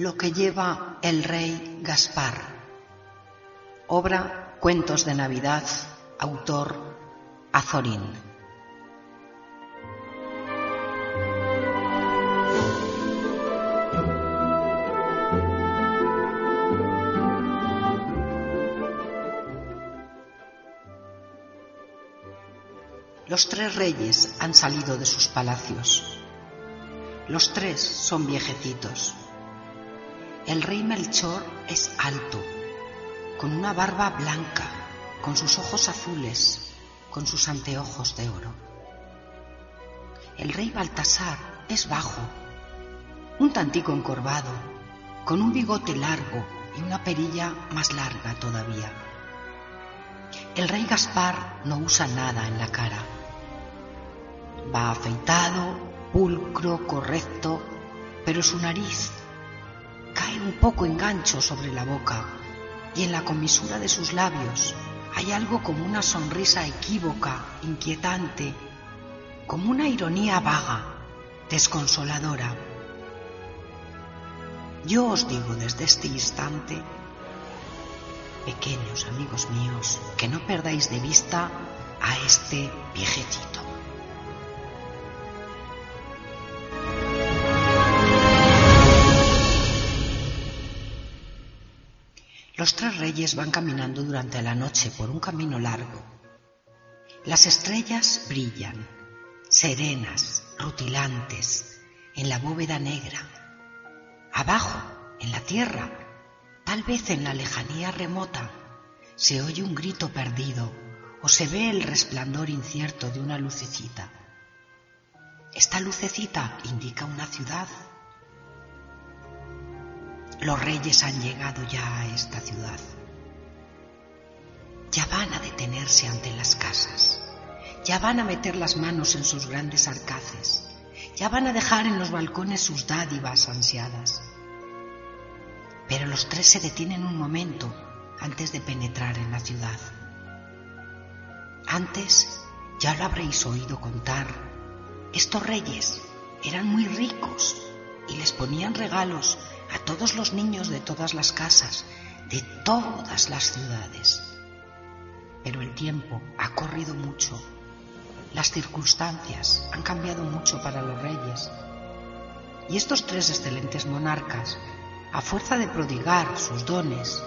Lo que lleva el rey Gaspar. Obra Cuentos de Navidad, autor Azorín. Los tres reyes han salido de sus palacios. Los tres son viejecitos. El rey Melchor es alto, con una barba blanca, con sus ojos azules, con sus anteojos de oro. El rey Baltasar es bajo, un tantico encorvado, con un bigote largo y una perilla más larga todavía. El rey Gaspar no usa nada en la cara. Va afeitado, pulcro, correcto, pero su nariz cae un poco en gancho sobre la boca y en la comisura de sus labios hay algo como una sonrisa equívoca, inquietante, como una ironía vaga, desconsoladora. Yo os digo desde este instante, pequeños amigos míos, que no perdáis de vista a este viejecito. Los tres reyes van caminando durante la noche por un camino largo. Las estrellas brillan, serenas, rutilantes, en la bóveda negra. Abajo, en la tierra, tal vez en la lejanía remota, se oye un grito perdido o se ve el resplandor incierto de una lucecita. Esta lucecita indica una ciudad los reyes han llegado ya a esta ciudad. Ya van a detenerse ante las casas. Ya van a meter las manos en sus grandes arcaces. Ya van a dejar en los balcones sus dádivas ansiadas. Pero los tres se detienen un momento antes de penetrar en la ciudad. Antes, ya lo habréis oído contar, estos reyes eran muy ricos y les ponían regalos a todos los niños de todas las casas, de todas las ciudades. Pero el tiempo ha corrido mucho, las circunstancias han cambiado mucho para los reyes. Y estos tres excelentes monarcas, a fuerza de prodigar sus dones,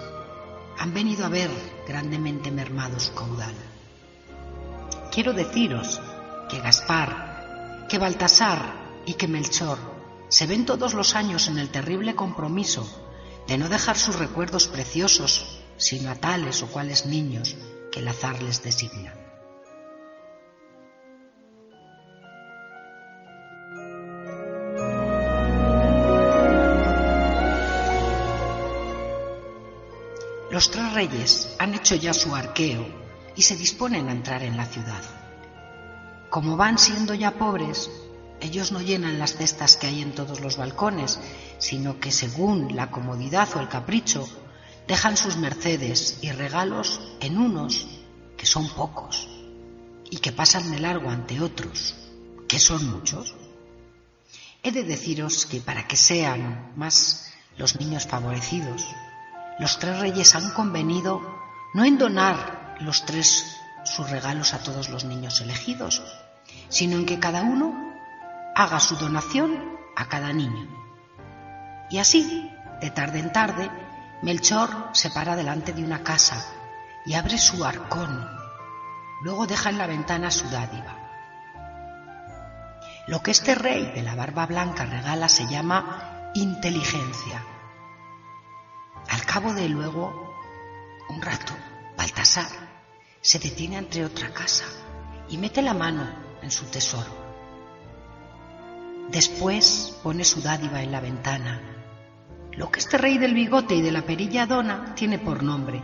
han venido a ver grandemente mermado su caudal. Quiero deciros que Gaspar, que Baltasar y que Melchor se ven todos los años en el terrible compromiso de no dejar sus recuerdos preciosos sino a tales o cuales niños que el azar les designa. Los tres reyes han hecho ya su arqueo y se disponen a entrar en la ciudad. Como van siendo ya pobres, ellos no llenan las cestas que hay en todos los balcones, sino que según la comodidad o el capricho, dejan sus mercedes y regalos en unos que son pocos y que pasan de largo ante otros, que son muchos. He de deciros que para que sean más los niños favorecidos, los tres reyes han convenido no en donar los tres sus regalos a todos los niños elegidos, sino en que cada uno haga su donación a cada niño. Y así, de tarde en tarde, Melchor se para delante de una casa y abre su arcón. Luego deja en la ventana su dádiva. Lo que este rey de la barba blanca regala se llama inteligencia. Al cabo de luego, un rato, Baltasar se detiene ante otra casa y mete la mano en su tesoro. Después pone su dádiva en la ventana, lo que este rey del bigote y de la perilla dona tiene por nombre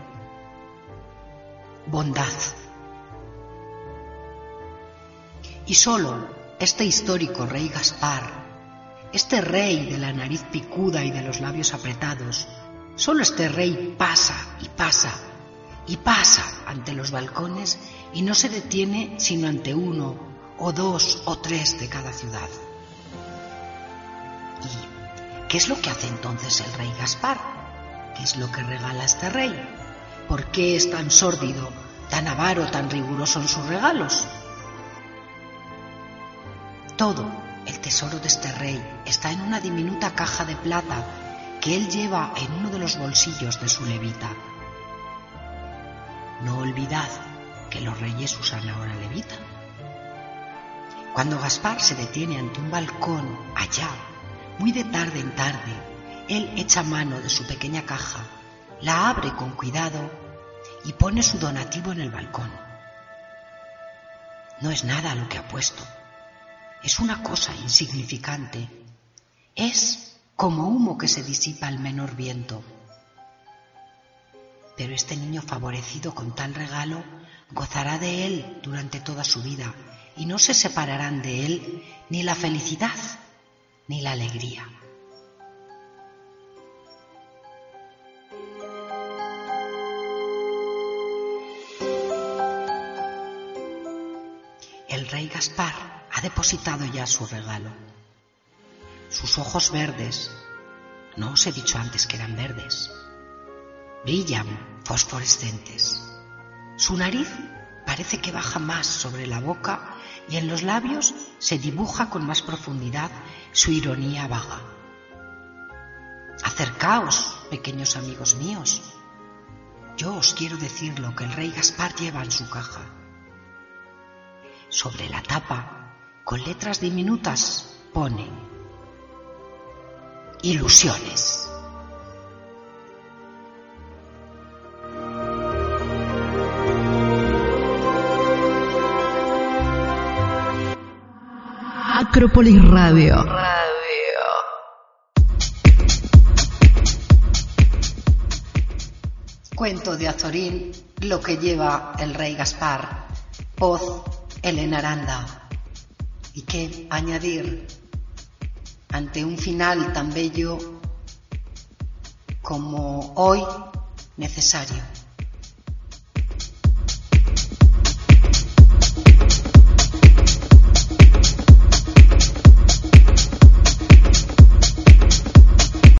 bondad. Y solo este histórico rey Gaspar, este rey de la nariz picuda y de los labios apretados, solo este rey pasa y pasa y pasa ante los balcones y no se detiene sino ante uno o dos o tres de cada ciudad. ¿Y qué es lo que hace entonces el rey Gaspar? ¿Qué es lo que regala este rey? ¿Por qué es tan sórdido, tan avaro, tan riguroso en sus regalos? Todo el tesoro de este rey está en una diminuta caja de plata que él lleva en uno de los bolsillos de su levita. No olvidad que los reyes usan ahora levita. Cuando Gaspar se detiene ante un balcón allá, muy de tarde en tarde, él echa mano de su pequeña caja, la abre con cuidado y pone su donativo en el balcón. No es nada lo que ha puesto, es una cosa insignificante, es como humo que se disipa al menor viento. Pero este niño favorecido con tal regalo gozará de él durante toda su vida y no se separarán de él ni la felicidad ni la alegría. El rey Gaspar ha depositado ya su regalo. Sus ojos verdes, no os he dicho antes que eran verdes, brillan fosforescentes. Su nariz parece que baja más sobre la boca y en los labios se dibuja con más profundidad su ironía vaga. Acercaos, pequeños amigos míos. Yo os quiero decir lo que el rey Gaspar lleva en su caja. Sobre la tapa, con letras diminutas, pone ilusiones. Acrópolis Radio. Cuento de Azorín, lo que lleva el rey Gaspar, voz Elena Aranda. ¿Y qué añadir ante un final tan bello como hoy necesario?